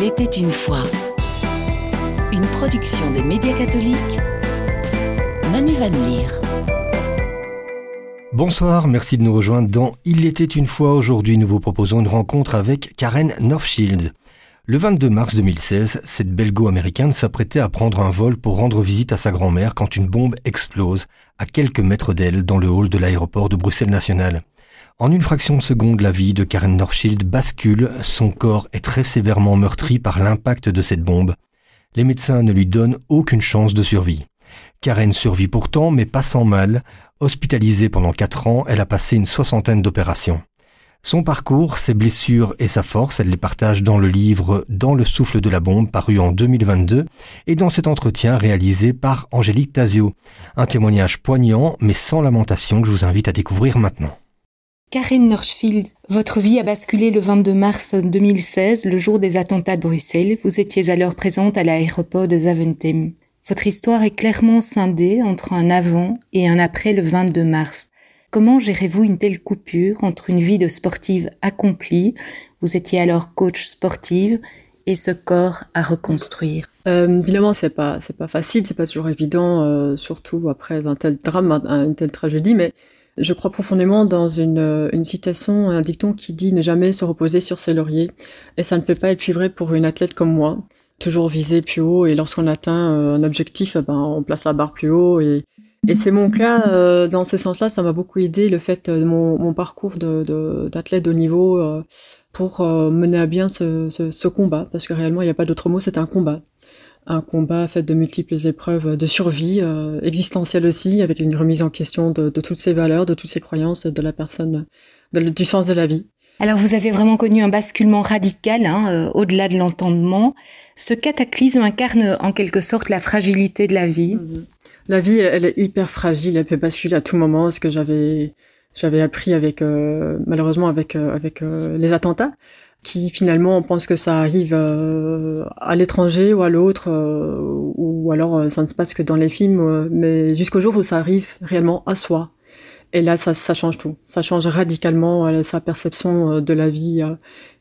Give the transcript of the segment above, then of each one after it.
Il était une fois. Une production des médias catholiques. Manu Van Leer. Bonsoir, merci de nous rejoindre dans Il était une fois. Aujourd'hui, nous vous proposons une rencontre avec Karen Northshield. Le 22 mars 2016, cette belgo-américaine s'apprêtait à prendre un vol pour rendre visite à sa grand-mère quand une bombe explose à quelques mètres d'elle dans le hall de l'aéroport de Bruxelles National. En une fraction de seconde, la vie de Karen Northschild bascule, son corps est très sévèrement meurtri par l'impact de cette bombe. Les médecins ne lui donnent aucune chance de survie. Karen survit pourtant, mais pas sans mal. Hospitalisée pendant quatre ans, elle a passé une soixantaine d'opérations. Son parcours, ses blessures et sa force, elle les partage dans le livre Dans le souffle de la bombe, paru en 2022, et dans cet entretien réalisé par Angélique Tazio. Un témoignage poignant, mais sans lamentation, que je vous invite à découvrir maintenant. Karen Norchfield, votre vie a basculé le 22 mars 2016, le jour des attentats de Bruxelles. Vous étiez alors présente à l'aéroport de Zaventem. Votre histoire est clairement scindée entre un avant et un après le 22 mars. Comment gérez-vous une telle coupure entre une vie de sportive accomplie, vous étiez alors coach sportive, et ce corps à reconstruire euh, Évidemment, c'est pas c'est pas facile, c'est pas toujours évident, euh, surtout après un tel drame, une telle tragédie, mais je crois profondément dans une, une, citation, un dicton qui dit ne jamais se reposer sur ses lauriers. Et ça ne peut pas être plus vrai pour une athlète comme moi. Toujours viser plus haut et lorsqu'on atteint euh, un objectif, eh ben, on place la barre plus haut. Et, c'est mon cas euh, dans ce sens-là. Ça m'a beaucoup aidé le fait de mon, mon parcours d'athlète de, de, haut niveau euh, pour mener à bien ce, ce, ce combat. Parce que réellement, il n'y a pas d'autre mot, c'est un combat un combat fait de multiples épreuves de survie, euh, existentielle aussi, avec une remise en question de, toutes ces valeurs, de toutes ces croyances de la personne, du sens de la vie. Alors vous avez vraiment connu un basculement radical, hein, euh, au-delà de l'entendement. Ce cataclysme incarne en quelque sorte la fragilité de la vie. Mhm. La vie, elle est hyper fragile, elle peut basculer à tout moment, ce que j'avais j'avais appris avec euh, malheureusement avec avec les attentats qui finalement pense que ça arrive euh, à l'étranger ou à l'autre, euh, ou alors euh, ça ne se passe que dans les films, mais jusqu'au jour où ça arrive réellement à soi. Et là, ça, ça change tout. Ça change radicalement sa perception de la vie.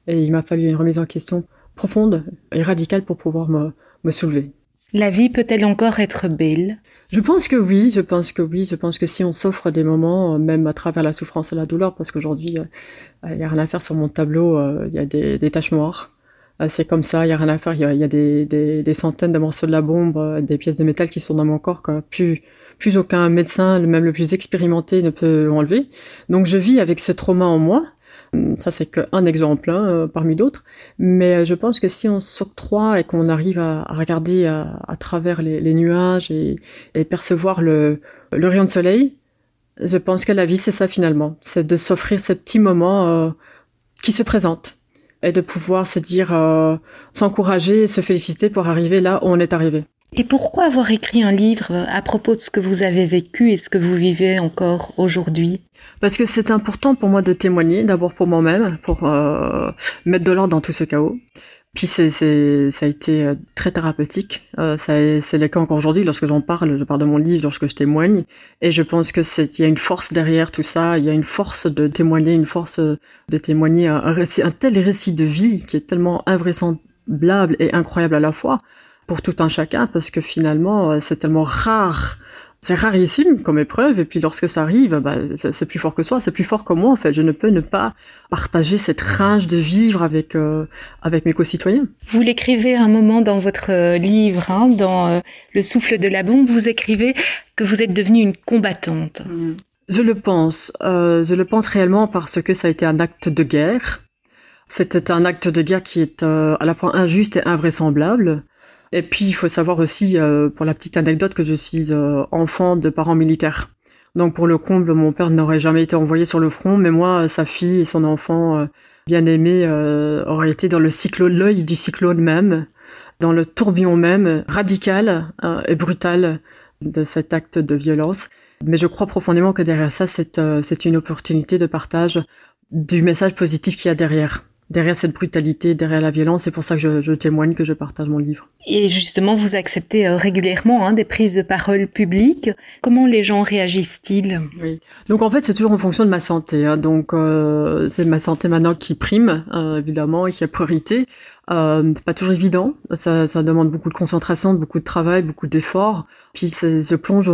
et il m'a fallu une remise en question profonde et radicale pour pouvoir me, me soulever. La vie peut-elle encore être belle? Je pense que oui, je pense que oui, je pense que si on s'offre des moments, euh, même à travers la souffrance et la douleur, parce qu'aujourd'hui, euh, il n'y a rien à faire sur mon tableau, euh, il y a des, taches noires. C'est comme ça, il n'y a rien à faire, il y a, des, des, centaines de morceaux de la bombe, des pièces de métal qui sont dans mon corps que plus aucun médecin, même le plus expérimenté, ne peut enlever. Donc je vis avec ce trauma en moi, ça, c'est qu'un exemple hein, euh, parmi d'autres. Mais euh, je pense que si on s'octroie et qu'on arrive à, regarder à, travers les, nuages et, percevoir le, rayon de soleil, je pense que la vie, c'est ça finalement. C'est de s'offrir ces petits moments euh, qui se présentent et de pouvoir se dire, s'encourager et se féliciter pour arriver là où on est arrivé. Et pourquoi avoir écrit un livre à propos de ce que vous avez vécu et ce que vous vivez encore aujourd'hui? Parce que c'est important pour moi de témoigner, d'abord pour moi-même, pour euh, mettre de l'ordre dans tout ce chaos. Puis c'est, ça a été euh, très thérapeutique. Euh, c'est le cas encore aujourd'hui lorsque j'en parle, je parle de mon livre, lorsque je témoigne. Et je pense que c'est, il y a une force derrière tout ça. Il y a une force de témoigner, une force de témoigner un, un tel récit de vie qui est tellement invraisemblable et incroyable à la fois pour tout un chacun parce que finalement euh, c'est tellement rare c'est rarissime comme épreuve et puis lorsque ça arrive bah, c'est plus fort que soi c'est plus fort que moi en fait. Je ne peux ne pas partager cette rage de vivre avec euh, avec mes concitoyens vous l'écrivez un moment dans votre euh, livre hein, dans le souffle de la bombe vous écrivez que vous êtes devenue une combattante. Mmh. je le pense je le pense réellement parce que ça a été un acte de guerre. C'était un acte de guerre qui est à la fois injuste et invraisemblable et puis, il faut savoir aussi, euh, pour la petite anecdote, que je suis euh, enfant de parents militaires. Donc, pour le comble, mon père n'aurait jamais été envoyé sur le front, mais moi, sa fille et son enfant euh, bien aimé auraient été dans le cyclone, l'œil du cyclone même, dans le tourbillon même, radical et brutal de cet acte de violence. Mais je crois profondément que derrière ça, c'est c'est une opportunité de partage du message positif qu'il y a derrière derrière cette brutalité, derrière la violence. C'est pour ça que je, je, témoigne, que je partage mon livre. Et justement, vous acceptez euh, régulièrement hein, des prises de parole publiques. Comment les gens réagissent-ils? Oui. Donc en fait, c'est toujours en fonction de ma santé. Hein. Donc euh, c'est ma santé maintenant qui prime, euh, évidemment, et qui a priorité. Euh, c'est pas toujours évident. Ça, ça, demande beaucoup de concentration, beaucoup de travail, beaucoup d'efforts. Puis je plonge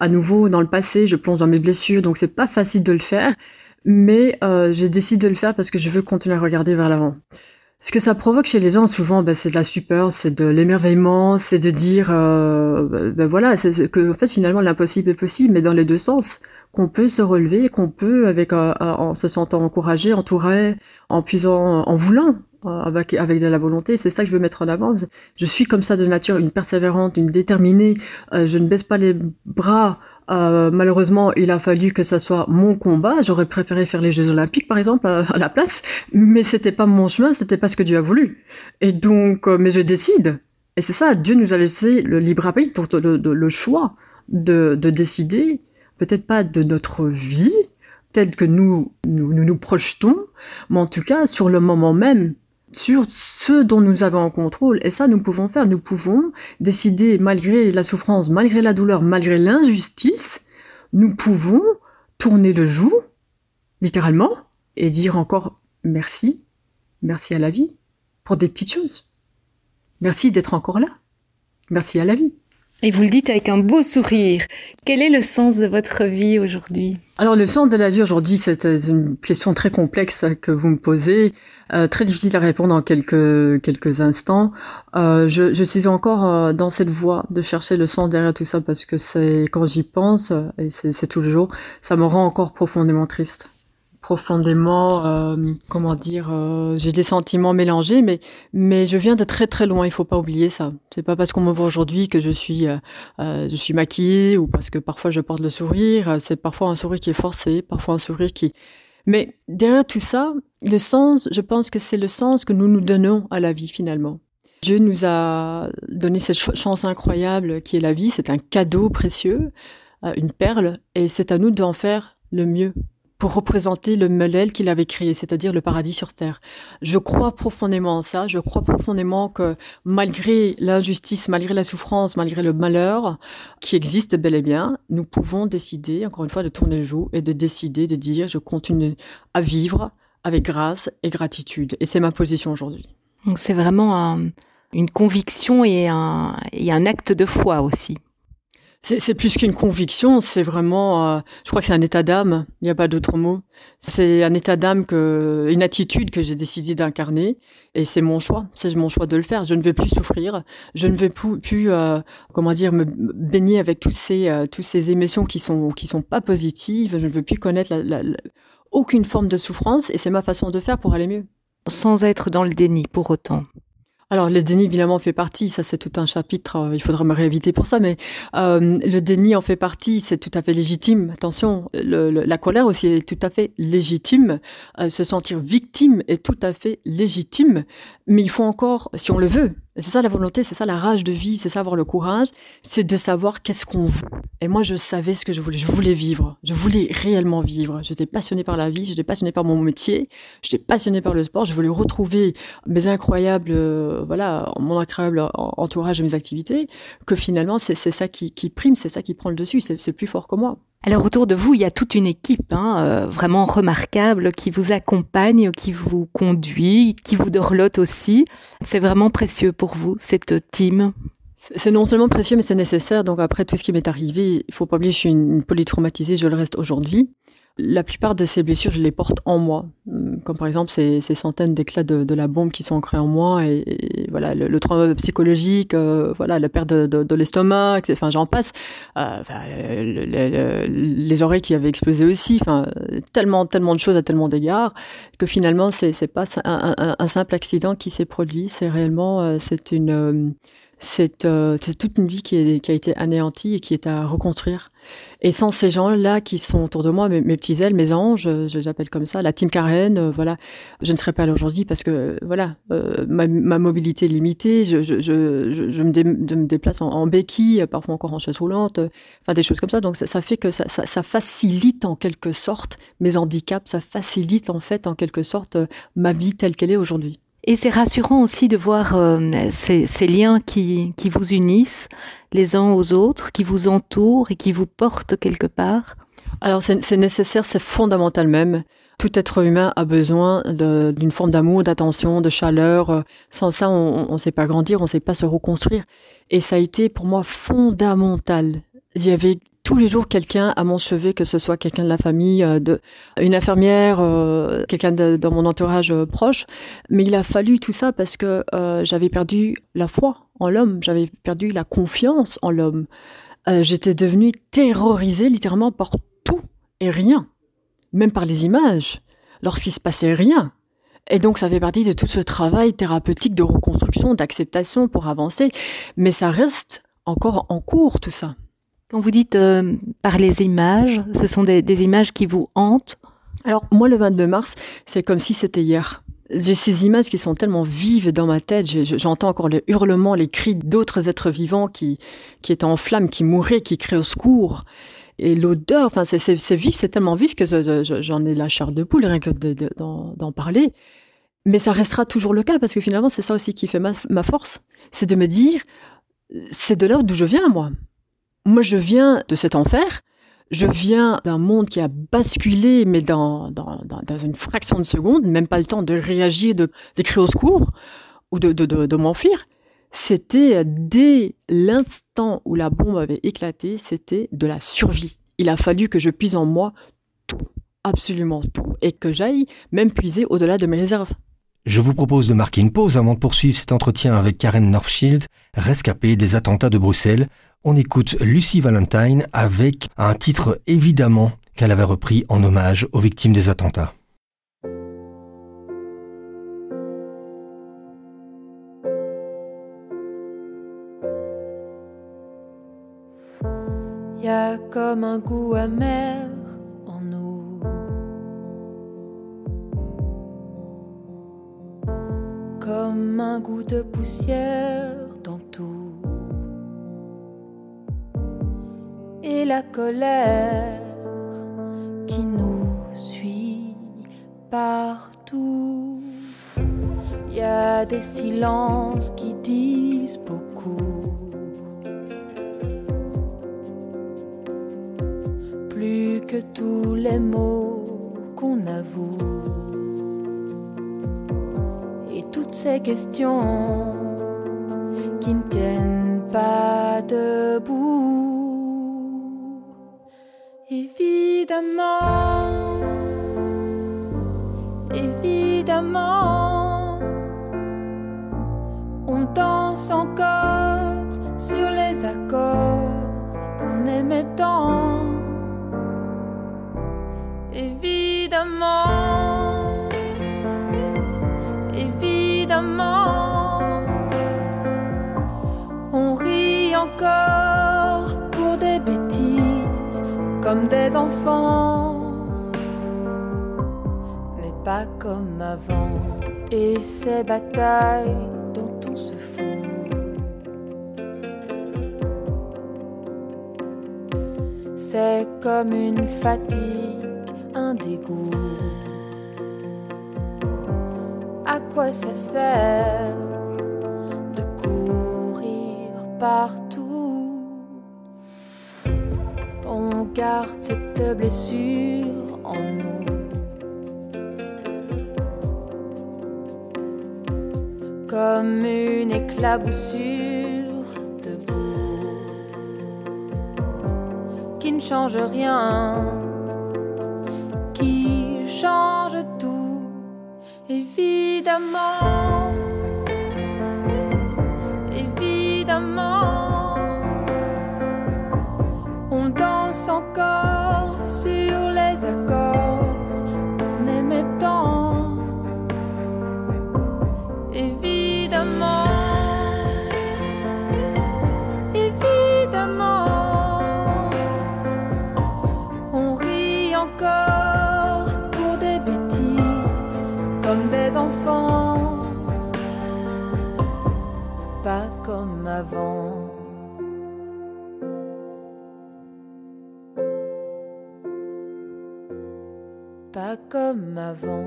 à nouveau dans le passé, je plonge dans mes blessures, donc c'est pas facile de le faire. Mais euh, j'ai décidé de le faire parce que je veux continuer à regarder vers l'avant. Ce que ça provoque chez les gens, souvent, ben, c'est de la stupeur, c'est de l'émerveillement, c'est de dire, euh, ben, ben voilà, c'est que en fait finalement l'impossible est possible, mais dans les deux sens, qu'on peut se relever, qu'on peut, avec euh, en se sentant encouragé, entouré, en puisant, en voulant, euh, avec, avec de la volonté. C'est ça que je veux mettre en avant. Je suis comme ça de nature, une persévérante, une déterminée. Euh, je ne baisse pas les bras. Euh, malheureusement, il a fallu que ça soit mon combat. J'aurais préféré faire les Jeux Olympiques, par exemple, à, la place, mais c'était pas mon chemin, c'était pas ce que Dieu a voulu. Et donc, mais je décide. Et c'est ça, Dieu nous a laissé le libre arbitre, le, le choix de, de décider, peut-être pas de notre vie, telle que nous, nous nous, nous projetons, mais en tout cas, sur le moment même, sur ce dont nous avons en contrôle. Et ça, nous pouvons faire. Nous pouvons décider, malgré la souffrance, malgré la douleur, malgré l'injustice, nous pouvons tourner le joug, littéralement, et dire encore merci, merci à la vie, pour des petites choses. Merci d'être encore là. Merci à la vie. Et vous le dites avec un beau sourire. Quel est le sens de votre vie aujourd'hui? Alors le sens de la vie aujourd'hui, c'est une question très complexe que vous me posez, euh, très difficile à répondre en quelques quelques instants. Euh, je, je, suis encore euh, dans cette voie de chercher le sens derrière tout ça parce que c'est quand j'y pense et c'est tous les jours, ça me rend encore profondément triste profondément, euh, comment dire, euh, j'ai des sentiments mélangés, mais mais je viens de très très loin. Il faut pas oublier ça. C'est pas parce qu'on me voit aujourd'hui que je suis euh, je suis maquillée ou parce que parfois je porte le sourire. C'est parfois un sourire qui est forcé, parfois un sourire qui. Mais derrière tout ça, le sens, je pense que c'est le sens que nous nous donnons à la vie finalement. Dieu nous a donné cette chance incroyable qui est la vie. C'est un cadeau précieux, une perle, et c'est à nous d'en faire le mieux pour représenter le Melel qu'il avait créé, c'est-à-dire le paradis sur terre. Je crois profondément en ça. Je crois profondément que malgré l'injustice, malgré la souffrance, malgré le malheur qui existe bel et bien, nous pouvons décider, encore une fois, de tourner le jour et de décider de dire je continue à vivre avec grâce et gratitude. Et c'est ma position aujourd'hui. C'est vraiment une conviction et un acte de foi aussi. C'est plus qu'une conviction, c'est vraiment, euh, je crois que c'est un état d'âme, il n'y a pas d'autre mot. C'est un état d'âme, que, une attitude que j'ai décidé d'incarner, et c'est mon choix, c'est mon choix de le faire. Je ne vais plus souffrir, je ne vais plus, euh, comment dire, me baigner avec toutes ces, euh, toutes ces émotions qui sont, qui sont pas positives, je ne veux plus connaître la, aucune forme de souffrance, et c'est ma façon de faire pour aller mieux. Sans être dans le déni pour autant. Alors le déni évidemment fait partie, ça c'est tout un chapitre, euh, il faudra me réinviter pour ça, mais euh, le déni en fait partie, c'est tout à fait légitime. Attention, la colère aussi est tout à fait légitime, euh, se sentir victime est tout à fait légitime, mais il faut encore, si on le veut, c'est ça la volonté, c'est ça la rage de vie, c'est ça avoir le courage, c'est de savoir qu'est-ce qu'on veut. Et moi, je savais ce que je voulais. Je voulais vivre. Je voulais réellement vivre. J'étais passionnée par la vie, j'étais passionnée par mon métier, j'étais passionnée par le sport. Je voulais retrouver mes incroyables, euh, voilà, mon incroyable entourage et mes activités. Que finalement, c'est ça qui, qui prime, c'est ça qui prend le dessus. C'est plus fort que moi. Alors autour de vous, il y a toute une équipe hein, euh, vraiment remarquable qui vous accompagne, qui vous conduit, qui vous dorlote aussi. C'est vraiment précieux pour vous, cette team c'est non seulement précieux, mais c'est nécessaire. Donc après tout ce qui m'est arrivé, il faut pas oublier, je suis une polytraumatisée, je le reste aujourd'hui. La plupart de ces blessures, je les porte en moi. Hum, comme par exemple ces, centaines d'éclats de, la bombe qui sont ancrés en moi et, voilà le, le, trauma psychologique, euh, voilà la perte de, l'estomac, enfin j'en passe. Euh, les oreilles qui avaient explosé aussi. Enfin tellement tellement de choses à tellement d'égards que finalement c'est c'est pas un, un, un, simple accident qui s'est produit. C'est réellement euh, c'est une euh, c'est toute une vie qui, a été anéantie et qui est à reconstruire. Et sans ces gens-là qui sont autour de moi, mes, petits ailes, mes anges, je les appelle comme ça, la team Karen, euh, voilà, je ne serais pas là aujourd'hui parce que voilà, euh, ma, mobilité est limitée, je, je, je, me, dé, me, déplace en, béquille, parfois encore en chaise roulante, enfin des choses comme ça. Donc ça, ça fait que ça, ça, ça, facilite en quelque sorte mes handicaps, ça facilite en fait en quelque sorte ma vie telle qu'elle est aujourd'hui. Et c'est rassurant aussi de voir euh, ces, liens qui, qui vous unissent les uns aux autres, qui vous entourent et qui vous portent quelque part. Alors c'est nécessaire, c'est fondamental même. tout être humain a besoin d'une forme d'amour, d'attention, de chaleur. Sans ça, on ne sait pas grandir, on ne sait pas se reconstruire. Et ça a été pour moi fondamental. Avait tous les jours quelqu'un à mon chevet, que ce soit quelqu'un de la famille, euh, de, une infirmière, euh, quelqu'un dans mon entourage euh, proche. Mais il a fallu tout ça parce que j'avais perdu la foi en l'homme, j'avais perdu la confiance en l'homme. J'étais devenue terrorisée littéralement par tout et rien, même par les images, lorsqu'il se passait rien. Et donc ça fait partie de tout ce travail thérapeutique de reconstruction, d'acceptation pour avancer. Mais ça reste encore en cours tout ça. Quand vous dites euh, par les images, ce sont des, images qui vous hantent? Alors moi, le 22 mars, c'est comme si c'était hier. J'ai ces images qui sont tellement vives dans ma tête. J'entends encore les hurlements, les cris d'autres êtres vivants qui, qui étaient en flammes, qui mouraient, qui criaient au secours. Et l'odeur, enfin, c'est vif, c'est tellement vif que j'en ai la chair de poule rien que d'en parler. Mais ça restera toujours le cas parce que finalement, c'est ça aussi qui fait ma, ma force. C'est de me dire, c'est de là d'où je viens, moi. Moi, je viens de cet enfer. Je viens d'un monde qui a basculé, mais dans, une fraction de seconde, même pas le temps de réagir, de, d'écrire au secours ou de, de m'enfuir. C'était dès l'instant où la bombe avait éclaté, c'était de la survie. Il a fallu que je puise en moi tout, absolument tout, et que j'aille même puiser au-delà de mes réserves. Je vous propose de marquer une pause avant de poursuivre cet entretien avec Karen Northschild, rescapée des attentats de Bruxelles, on écoute Lucy Valentine avec un titre évidemment qu'elle avait repris en hommage aux victimes des attentats. Y a comme un goût amer Comme un goût de poussière dans tout. et la colère qui nous suit partout. Il y a des silences qui disent beaucoup. Plus que tous les mots qu'on avoue. Toutes ces questions qui ne tiennent pas debout. Évidemment, évidemment, on danse encore sur les accords qu'on aimait tant. Évidemment, encore pour des bêtises comme des enfants, mais pas comme avant. Et ces batailles dont on se fout. C'est comme une fatigue, un dégoût. À quoi ça sert de courir partout? Garde cette blessure en nous. Comme une éclaboussure debout qui ne change rien, qui change tout, évidemment. Pas comme avant.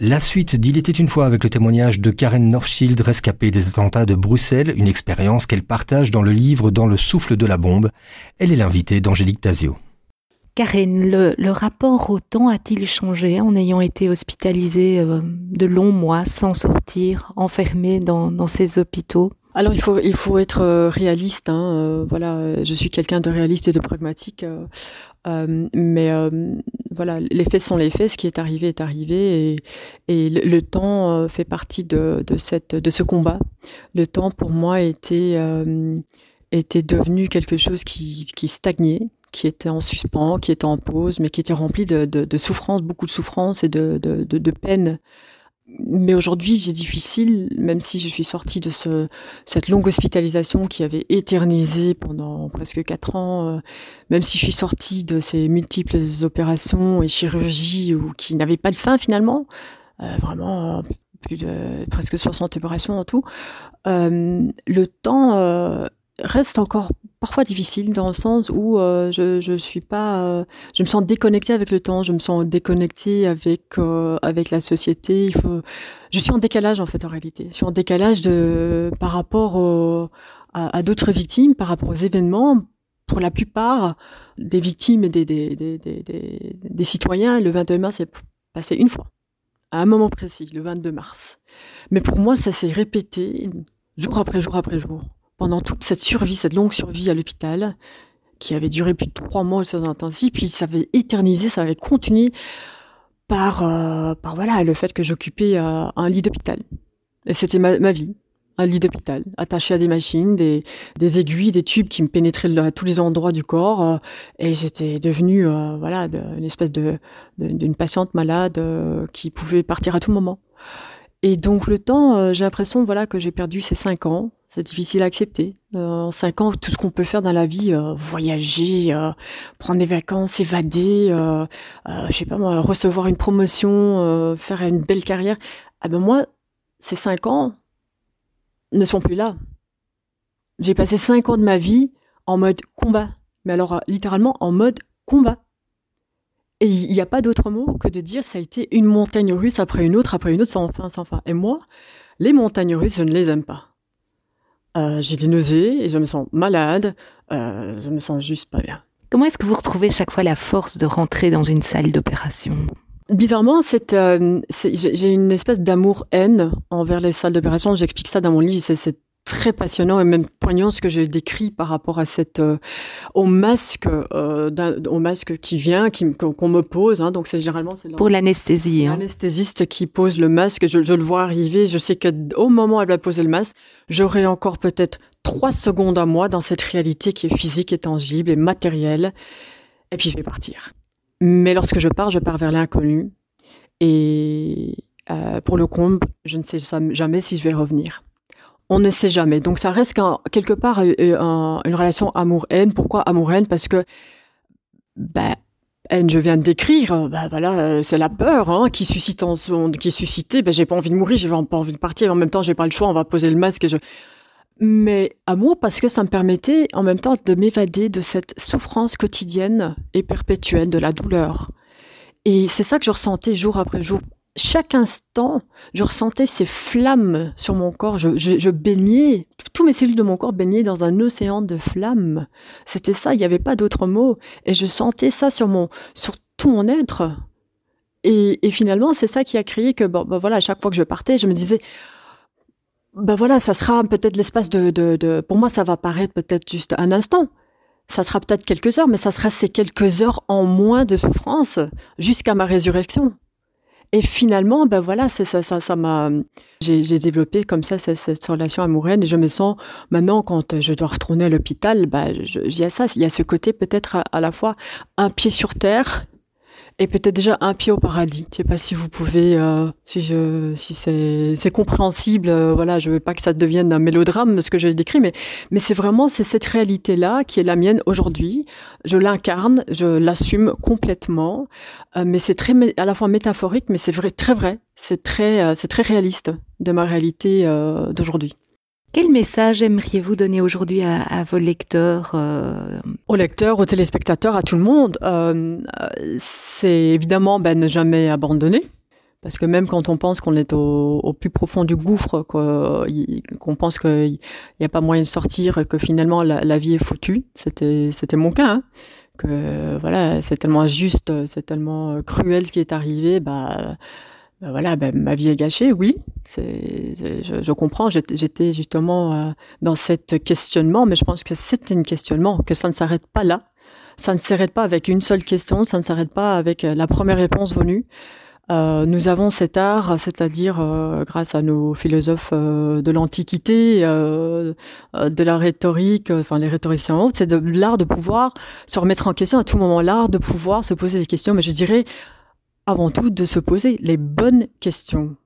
La suite d'Il était une fois avec le témoignage de Karen Northschild, rescapée des attentats de Bruxelles, une expérience qu'elle partage dans le livre Dans le souffle de la bombe. Elle est l'invitée d'Angélique Tazio. Karen, le, rapport au temps a-t-il changé en ayant été hospitalisée euh, de longs mois sans sortir, enfermée dans, ces hôpitaux? Alors il faut il faut être euh, réaliste. Hein, euh, voilà, je suis quelqu'un de réaliste et de pragmatique. mais voilà, les faits sont les faits. Ce qui est arrivé est arrivé, et, et le, temps fait partie de, de, cette de ce combat. Le temps pour moi était était devenu quelque chose qui, qui stagnait, qui était en suspens, qui était en pause, mais qui était rempli de, de, souffrance, beaucoup de souffrance et de, de, peine. Mais aujourd'hui, j'ai difficile, même si je suis sortie de ce, cette longue hospitalisation qui avait éternisé pendant presque quatre ans, euh, même si je suis sortie de ces multiples opérations et chirurgies ou qui n'avaient pas de fin finalement, euh, vraiment plus de presque 60 opérations en tout, euh, le temps euh, reste encore parfois difficile dans le sens où euh, je je suis pas euh, je me sens déconnectée avec le temps je me sens déconnectée avec euh, avec la société. Il faut je suis en décalage en fait en réalité. Je suis en décalage de par rapport à, d'autres victimes par rapport aux événements. Pour la plupart des victimes et des des, des, des, des citoyens le 22 mars est passé une fois à un moment précis le 22 mars. Mais pour moi ça s'est répété jour après jour après jour pendant toute cette survie, cette longue survie à l'hôpital, qui avait duré plus de trois mois de intensifs, puis ça avait éternisé, ça avait continué par, euh, par voilà, le fait que j'occupais euh, un lit d'hôpital. Et c'était ma, ma, vie, un lit d'hôpital, attaché à des machines, des, des, aiguilles, des tubes qui me pénétraient à tous les endroits du corps. Euh, et j'étais devenue voilà, une espèce de, d'une patiente malade qui pouvait partir à tout moment. Et donc le temps, euh, j'ai l'impression voilà que j'ai perdu ces cinq ans. C'est difficile à accepter. Cinq ans, tout ce qu'on peut faire dans la vie, euh, voyager, euh, prendre des vacances, évader, je sais pas recevoir une promotion, faire une belle carrière. Ah ben moi, ces cinq ans ne sont plus là. J'ai passé cinq ans de ma vie en mode combat. Mais alors littéralement en mode combat. Et il n'y a pas d'autre mot que de dire ça a été une montagne russe après une autre, après une autre, sans fin, sans fin. Et moi, les montagnes russes, je ne les aime pas. Euh, j'ai des nausées et je me sens malade, euh, je me sens juste pas bien. Comment est-ce que vous retrouvez chaque fois la force de rentrer dans une salle d'opération? Bizarrement, c'est, euh, j'ai une espèce d'amour-haine envers les salles d'opération. J'explique ça dans mon livre. C'est très passionnant et même poignant ce que j'ai décrit par rapport à cette euh, au masque euh, au masque qui vient qui qu'on me pose hein, donc c'est généralement c'est pour l'anesthésie hein. l'anesthésiste qui pose le masque. Je, je le vois arriver. Je sais que au moment où elle va poser le masque j'aurai encore peut-être trois secondes à moi dans cette réalité qui est physique et tangible et matérielle. Et puis je vais partir. Mais lorsque je pars je pars vers l'inconnu. Et euh, pour le comble je ne sais jamais si je vais revenir on ne sait jamais. Donc ça reste quelque part un, une relation amour-haine. Pourquoi amour-haine? Parce que bah, haine, je viens de décrire, bah voilà, c'est la peur hein, qui suscite en son, qui est suscitée. Bah, j'ai pas envie de mourir, j'ai pas envie de partir. En même temps, j'ai pas le choix. On va poser le masque. Et je... Mais amour parce que ça me permettait en même temps de m'évader de cette souffrance quotidienne et perpétuelle de la douleur. Et c'est ça que je ressentais jour après jour chaque instant, je ressentais ces flammes sur mon corps. Je, je, je baignais, tous mes cellules de mon corps baignaient dans un océan de flammes. C'était ça, il n'y avait pas d'autre mot. Et je sentais ça sur mon, sur tout mon être. Et, et finalement, c'est ça qui a créé que, bon, ben voilà, à chaque fois que je partais, je me disais, ben voilà, ça sera peut-être l'espace de, de, de, pour moi, ça va paraître peut-être juste un instant. Ça sera peut-être quelques heures, mais ça sera ces quelques heures en moins de souffrance jusqu'à ma résurrection. Et finalement, ben voilà, ça, ça, ça m'a, j'ai développé comme ça cette, relation amoureuse et je me sens maintenant quand je dois retourner à l'hôpital, ben il y a ça, il y a ce côté peut-être à, la fois un pied sur terre et peut-être déjà un pied au paradis. Je sais pas si vous pouvez, euh, si c'est, compréhensible. Euh, voilà, je veux pas que ça devienne un mélodrame ce que j'ai décrit, mais c'est vraiment cette réalité là qui est la mienne aujourd'hui. Je l'incarne, je l'assume complètement, euh, mais c'est très à la fois métaphorique, mais c'est très vrai. C'est très, euh, c'est très réaliste de ma réalité d'aujourd'hui. Quel message aimeriez-vous donner aujourd'hui à, vos lecteurs euh... Aux lecteurs, aux téléspectateurs, à tout le monde. Euh, c'est évidemment ben, ne jamais abandonner Parce que même quand on pense qu'on est au, plus profond du gouffre, qu'on pense qu'il n'y a pas moyen de sortir que finalement la, vie est foutue, c'était c'était mon cas. Hein, que voilà, c'est tellement injuste, c'est tellement euh, cruel ce qui est arrivé, bah, bah voilà, bah, ma vie est gâchée, oui, c'est, je, je, comprends, j'étais justement euh, dans cet questionnement, mais je pense que c'est un questionnement, que ça ne s'arrête pas là, ça ne s'arrête pas avec une seule question, ça ne s'arrête pas avec euh, la première réponse venue. Euh, nous avons cet art, c'est-à-dire euh, grâce à nos philosophes euh, de l'Antiquité, de la rhétorique, enfin les rhétoriciens autres, c'est de l'art de pouvoir se remettre en question. À tout moment, l'art de pouvoir se poser des questions, mais je dirais avant tout de se poser les bonnes questions,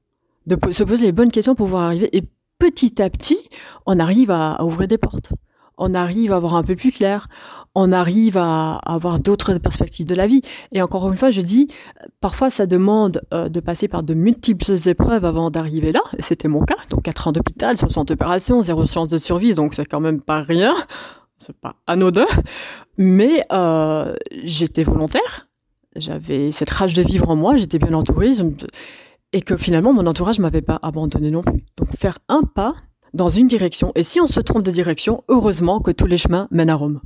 de se poser les bonnes questions pour pouvoir arriver, et petit à petit, on arrive à ouvrir des portes on arrive à voir un peu plus clair, on arrive à, avoir d'autres perspectives de la vie. Et encore une fois, je dis, parfois ça demande euh, de passer par de multiples épreuves avant d'arriver là. C'était mon cas. Donc 4 ans d'hôpital, 60 opérations, zéro chance de survie, donc c'est quand même pas rien. C'est pas anodin. Mais euh, j'étais volontaire. J'avais cette rage de vivre en moi. J'étais bien entourée. Et que finalement, mon entourage m'avait pas abandonné non plus. Donc faire un pas dans une direction. Et si on se trompe de direction, heureusement que tous les chemins mènent à Rome.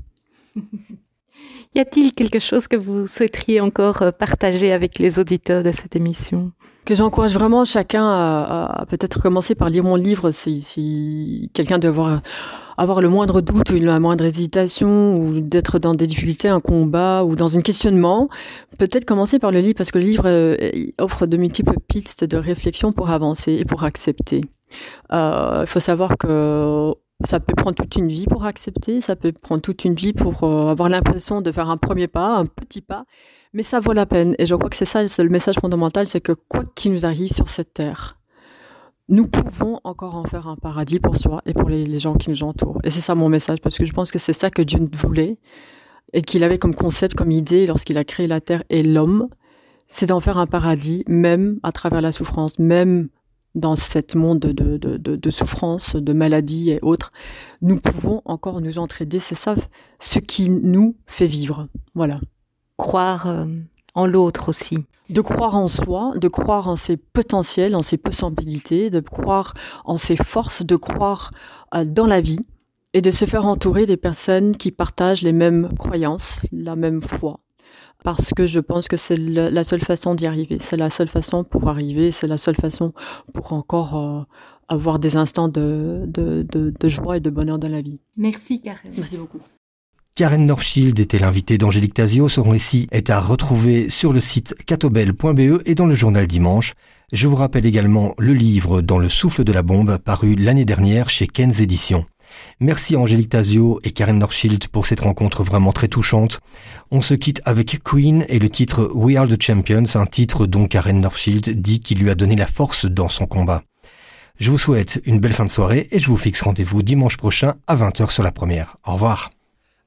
y a-t-il quelque chose que vous souhaiteriez encore euh, partager avec les auditeurs de cette émission? Que j'encourage vraiment chacun à, peut-être commencer par lire mon livre si, quelqu'un doit avoir, avoir le moindre doute ou la moindre hésitation ou d'être dans des difficultés, un combat ou dans un questionnement. Peut-être commencer par le livre parce que le livre euh, offre de multiples pistes de réflexion pour avancer et pour accepter. Euh, il faut savoir que ça peut prendre toute une vie pour accepter, ça peut prendre toute une vie pour euh, avoir l'impression de faire un premier pas, un petit pas, mais ça vaut la peine. Et je crois que c'est ça, c'est le message fondamental, c'est que quoi qu'il nous arrive sur cette terre, nous pouvons encore en faire un paradis pour soi et pour les, gens qui nous entourent. Et c'est ça mon message, parce que je pense que c'est ça que Dieu voulait et qu'il avait comme concept, comme idée lorsqu'il a créé la terre et l'homme, c'est d'en faire un paradis, même à travers la souffrance, même dans ce monde de, de, souffrance, de maladie et autres, nous pouvons encore nous entraider. C'est ça ce qui nous fait vivre. Voilà. Croire euh, en l'autre aussi. De croire en soi, de croire en ses potentiels, en ses possibilités, de croire en ses forces, de croire euh, dans la vie et de se faire entourer des personnes qui partagent les mêmes croyances, la même foi, parce que je pense que c'est la seule façon d'y arriver. C'est la seule façon pour arriver, c'est la seule façon pour encore euh, avoir des instants de, de, de, de, joie et de bonheur dans la vie. Merci Karen. Merci beaucoup. Karen Northschild était l'invitée d'Angélique Tazio. Son récit est à retrouver sur le site catobel.be et dans le journal Dimanche. Je vous rappelle également le livre Dans le souffle de la bombe paru l'année dernière chez Ken's Éditions. Merci Angélique Tazio et Karen Northschild pour cette rencontre vraiment très touchante. On se quitte avec Queen et le titre We Are the Champions, un titre dont Karen Northschild dit qu'il lui a donné la force dans son combat. Je vous souhaite une belle fin de soirée et je vous fixe rendez-vous dimanche prochain à 20h sur la première. Au revoir.